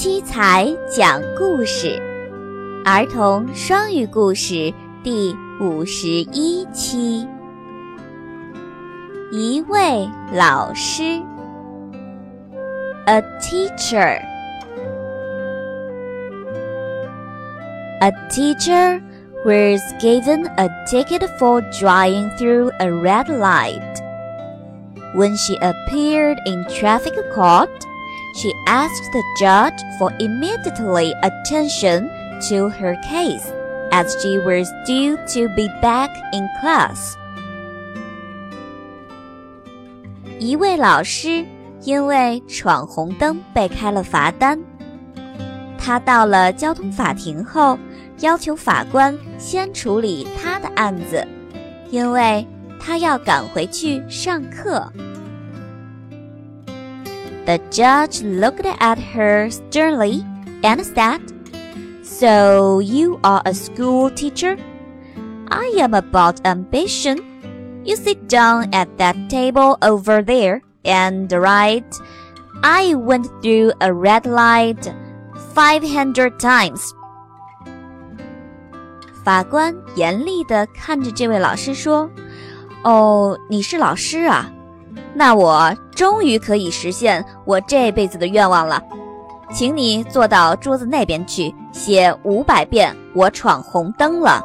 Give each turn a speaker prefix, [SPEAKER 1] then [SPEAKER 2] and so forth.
[SPEAKER 1] 七彩讲故事，儿童双语故事第五十一期。一位老师，a teacher。A teacher was given a ticket for driving through a red light. When she appeared in traffic court, she asked the judge for immediately attention to her case, as she was due to be back in class. 一位老师因为闯红灯被开了罚单。他到了交通法庭后，要求法官先处理他的案子，因为他要赶回去上课。The judge looked at her sternly and said, So you are a school teacher? I am about ambition. You sit down at that table over there and write, I went through a red light 500 times. 法官严厉地看着这位老师说：“哦，你是老师啊？ 那我终于可以实现我这辈子的愿望了，请你坐到桌子那边去，写五百遍我闯红灯了。”